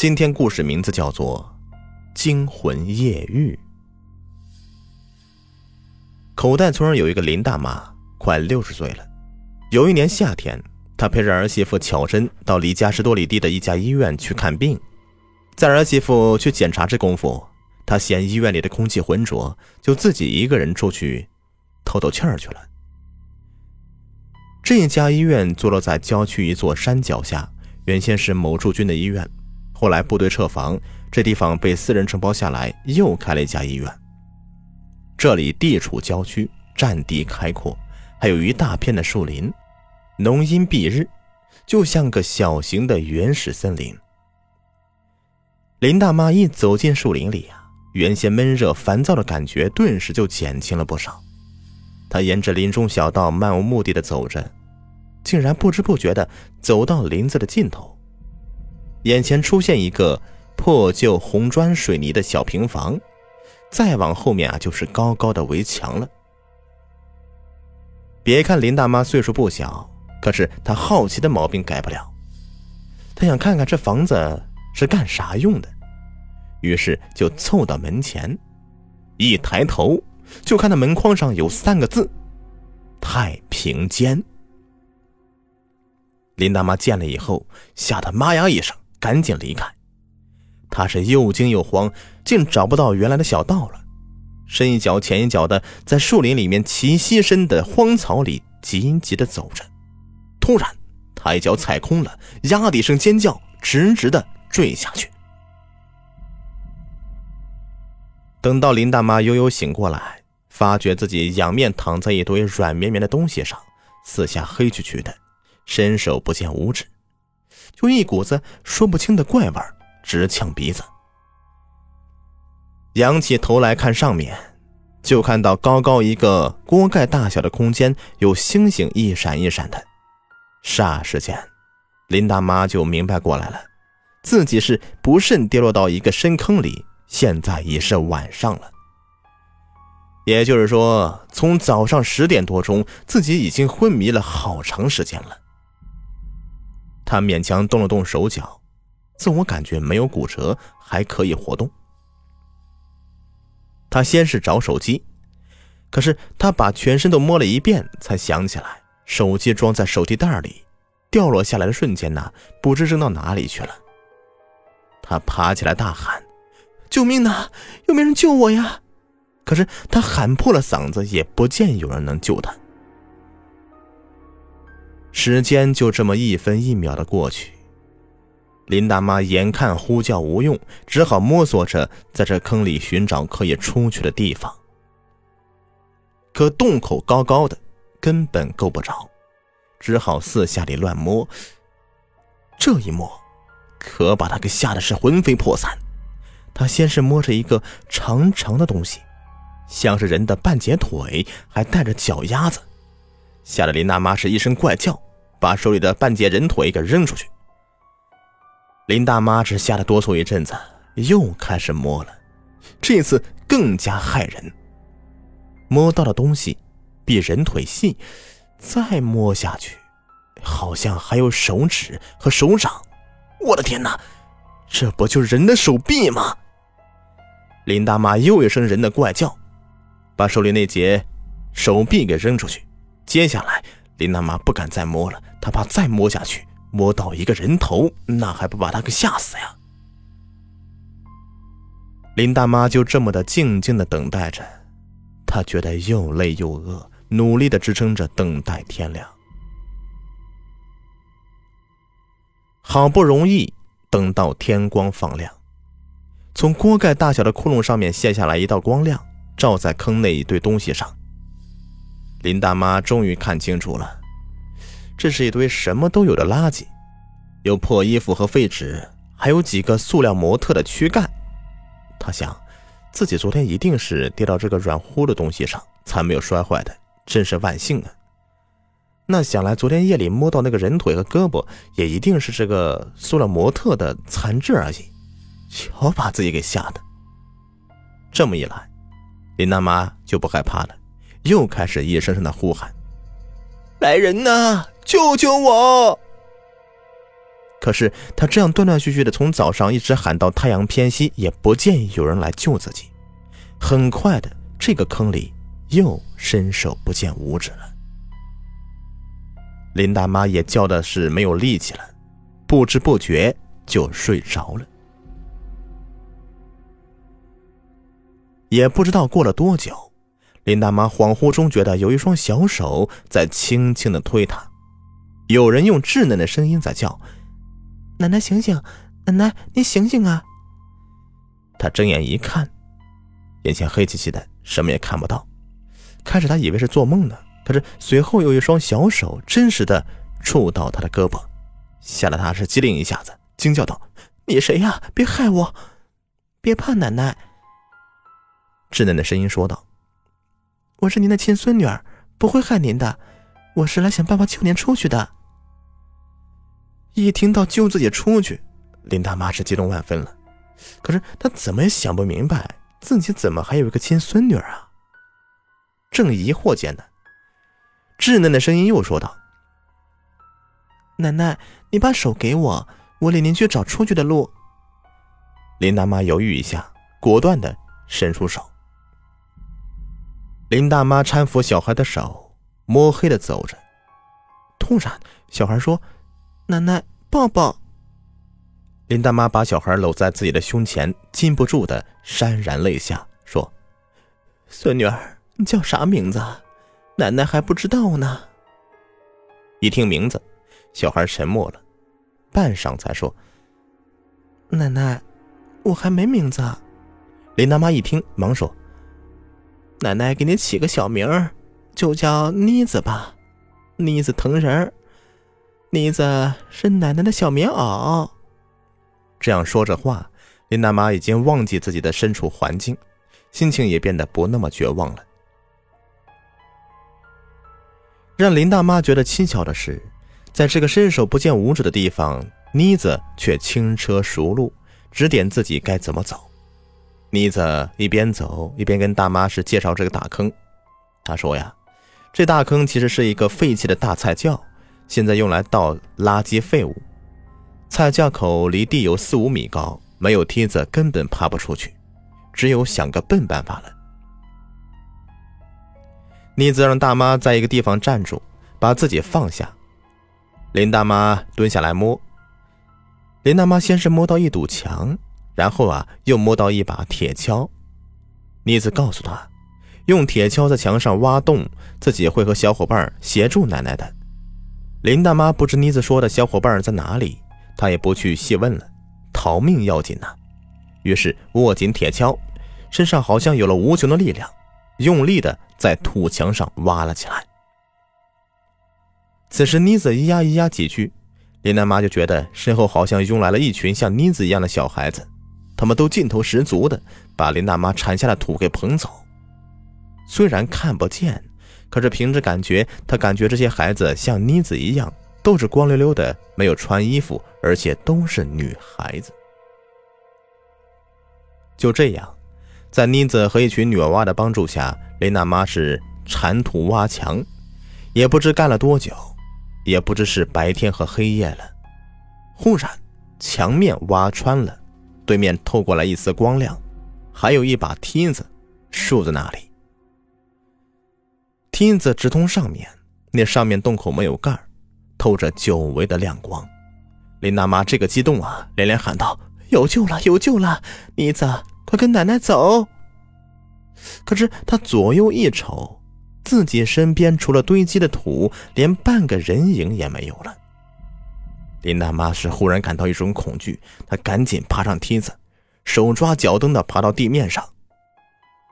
今天故事名字叫做《惊魂夜狱》。口袋村有一个林大妈，快六十岁了。有一年夏天，她陪着儿媳妇巧珍到离家十多里地的一家医院去看病。在儿媳妇去检查这功夫，她嫌医院里的空气浑浊，就自己一个人出去透透气儿去了。这一家医院坐落在郊区一座山脚下，原先是某驻军的医院，后来部队撤防，这地方被私人承包下来，又开了一家医院。这里地处郊区，占地开阔，还有一大片的树林，浓荫蔽日，就像个小型的原始森林。林大妈一走进树林里啊，原先闷热烦躁的感觉顿时就减轻了不少。她沿着林中小道漫无目的的走着。竟然不知不觉的走到林子的尽头，眼前出现一个破旧红砖水泥的小平房，再往后面啊就是高高的围墙了。别看林大妈岁数不小，可是她好奇的毛病改不了。她想看看这房子是干啥用的，于是就凑到门前，一抬头就看到门框上有三个字：“太平间。”林大妈见了以后，吓得妈呀一声，赶紧离开。他是又惊又慌，竟找不到原来的小道了，深一脚浅一脚的在树林里面齐膝深的荒草里急急的走着。突然，他一脚踩空了，呀的一声尖叫，直直的坠下去。等到林大妈悠悠醒过来，发觉自己仰面躺在一堆软绵绵的东西上，四下黑黢黢的。伸手不见五指，就一股子说不清的怪味直呛鼻子。仰起头来看上面，就看到高高一个锅盖大小的空间，有星星一闪一闪的。霎时间，林大妈就明白过来了，自己是不慎跌落到一个深坑里，现在已是晚上了。也就是说，从早上十点多钟，自己已经昏迷了好长时间了。他勉强动了动手脚，自我感觉没有骨折，还可以活动。他先是找手机，可是他把全身都摸了一遍，才想起来手机装在手提袋里，掉落下来的瞬间呢，不知扔到哪里去了。他爬起来大喊：“救命呐！有没有人救我呀？”可是他喊破了嗓子，也不见有人能救他。时间就这么一分一秒的过去，林大妈眼看呼叫无用，只好摸索着在这坑里寻找可以出去的地方。可洞口高高的，根本够不着，只好四下里乱摸。这一摸，可把他给吓得是魂飞魄散。他先是摸着一个长长的东西，像是人的半截腿，还带着脚丫子。吓得林大妈是一声怪叫，把手里的半截人腿给扔出去。林大妈只吓得哆嗦一阵子，又开始摸了，这次更加骇人。摸到的东西比人腿细，再摸下去，好像还有手指和手掌。我的天哪，这不就是人的手臂吗？林大妈又一声人的怪叫，把手里那截手臂给扔出去。接下来，林大妈不敢再摸了，她怕再摸下去，摸到一个人头，那还不把她给吓死呀？林大妈就这么的静静的等待着，她觉得又累又饿，努力的支撑着，等待天亮。好不容易等到天光放亮，从锅盖大小的窟窿上面泄下来一道光亮，照在坑内一堆东西上。林大妈终于看清楚了，这是一堆什么都有的垃圾，有破衣服和废纸，还有几个塑料模特的躯干。她想，自己昨天一定是跌到这个软乎的东西上，才没有摔坏的，真是万幸啊！那想来，昨天夜里摸到那个人腿和胳膊，也一定是这个塑料模特的残肢而已。瞧，把自己给吓的。这么一来，林大妈就不害怕了。又开始一声声的呼喊：“来人呐，救救我！”可是他这样断断续续的从早上一直喊到太阳偏西，也不见有人来救自己。很快的，这个坑里又伸手不见五指了。林大妈也叫的是没有力气了，不知不觉就睡着了。也不知道过了多久，林大妈恍惚中觉得有一双小手在轻轻的推她，有人用稚嫩的声音在叫：“奶奶醒醒，奶奶你醒醒啊！”她睁眼一看，眼前黑漆漆的，什么也看不到。开始她以为是做梦呢。可是随后有一双小手真实的触到他的胳膊，吓得他是机灵一下子，惊叫道：“你谁呀？别害我！别怕，奶奶。”稚嫩的声音说道：“我是您的亲孙女儿，不会害您的。我是来想办法救您出去的。”一听到救自己出去，林大妈是激动万分了。可是她怎么也想不明白，自己怎么还有一个亲孙女啊？正疑惑间呢。稚嫩的声音又说道：“奶奶，你把手给我，我领您去找出去的路。”林大妈犹豫一下，果断的伸出手。林大妈搀扶小孩的手，摸黑的走着。突然，小孩说：“奶奶，抱抱。”林大妈把小孩搂在自己的胸前，禁不住的潸然泪下，说：“孙女儿，你叫啥名字？”奶奶还不知道呢。一听名字，小孩沉默了，半晌才说：“奶奶，我还没名字。”林大妈一听，忙说：“奶奶给你起个小名儿，就叫妮子吧，妮子疼人儿。妮子是奶奶的小棉袄。”这样说着话，林大妈已经忘记自己的身处环境，心情也变得不那么绝望了。让林大妈觉得蹊跷的是，在这个伸手不见五指的地方，妮子却轻车熟路，指点自己该怎么走。妮子一边走一边跟大妈是介绍这个大坑。她说呀，这大坑其实是一个废弃的大菜窖，现在用来倒垃圾废物。菜窖口离地有四五米高，没有梯子根本爬不出去，只有想个笨办法了。妮子让大妈在一个地方站住，把自己放下。林大妈蹲下来摸。林大妈先是摸到一堵墙，然后啊，又摸到一把铁锹。妮子告诉他，用铁锹在墙上挖洞，自己会和小伙伴协助奶奶的。林大妈不知妮子说的小伙伴在哪里，她也不去细问了，逃命要紧呐。于是握紧铁锹，身上好像有了无穷的力量。用力的在土墙上挖了起来。此时，妮子咿呀咿呀几句，林大妈就觉得身后好像涌来了一群像妮子一样的小孩子，他们都劲头十足的把林大妈铲下的土给捧走。虽然看不见，可是凭着感觉，他感觉这些孩子像妮子一样，都是光溜溜的，没有穿衣服，而且都是女孩子。就这样。在妮子和一群女娃娃的帮助下，林大妈是铲土挖墙，也不知干了多久，也不知是白天和黑夜了。忽然，墙面挖穿了，对面透过来一丝光亮，还有一把梯子竖在那里。梯子直通上面，那上面洞口没有盖透着久违的亮光。林大妈这个激动啊，连连喊道：“有救了，有救了！妮子。”快跟奶奶走！可是他左右一瞅，自己身边除了堆积的土，连半个人影也没有了。林大妈是忽然感到一种恐惧，她赶紧爬上梯子，手抓脚蹬的爬到地面上。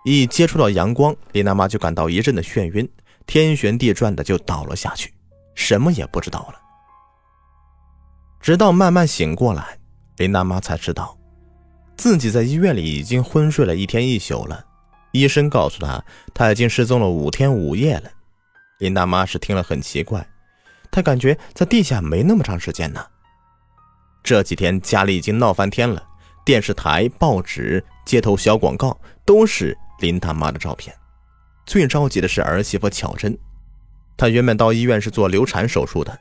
一接触到阳光，林大妈就感到一阵的眩晕，天旋地转的就倒了下去，什么也不知道了。直到慢慢醒过来，林大妈才知道。自己在医院里已经昏睡了一天一宿了，医生告诉她，她已经失踪了五天五夜了。林大妈是听了很奇怪，他感觉在地下没那么长时间呢。这几天家里已经闹翻天了，电视台、报纸、街头小广告都是林大妈的照片。最着急的是儿媳妇巧珍，她原本到医院是做流产手术的，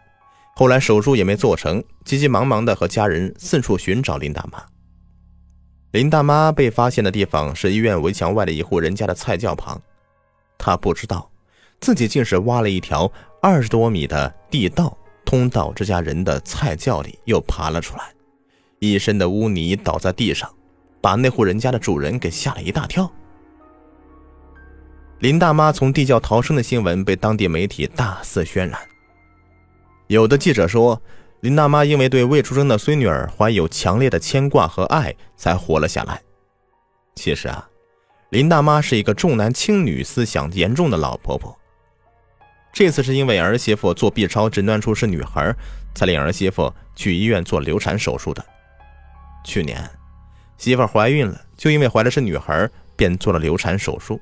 后来手术也没做成，急急忙忙的和家人四处寻找林大妈。林大妈被发现的地方是医院围墙外的一户人家的菜窖旁，她不知道自己竟是挖了一条二十多米的地道，通到这家人的菜窖里，又爬了出来，一身的污泥倒在地上，把那户人家的主人给吓了一大跳。林大妈从地窖逃生的新闻被当地媒体大肆渲染。有的记者说，林大妈因为对未出生的孙女儿怀有强烈的牵挂和爱，才活了下来。其实啊，林大妈是一个重男轻女思想严重的老婆婆。这次是因为儿媳妇做 B 超诊断出是女孩，才领儿媳妇去医院做流产手术的。去年，媳妇怀孕了，就因为怀的是女孩，便做了流产手术。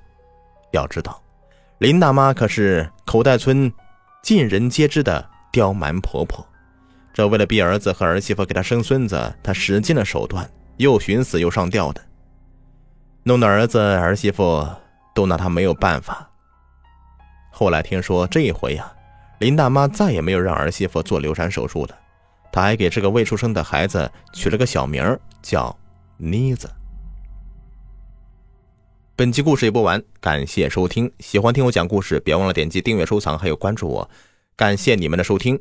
要知道，林大妈可是口袋村尽人皆知的。刁蛮婆婆，这为了逼儿子和儿媳妇给她生孙子，她使尽了手段，又寻死又上吊的，弄得儿子儿媳妇都拿她没有办法。后来听说这一回呀，林大妈再也没有让儿媳妇做流产手术了，她还给这个未出生的孩子取了个小名叫妮子。本期故事已播完，感谢收听，喜欢听我讲故事，别忘了点击订阅、收藏，还有关注我。感谢你们的收听。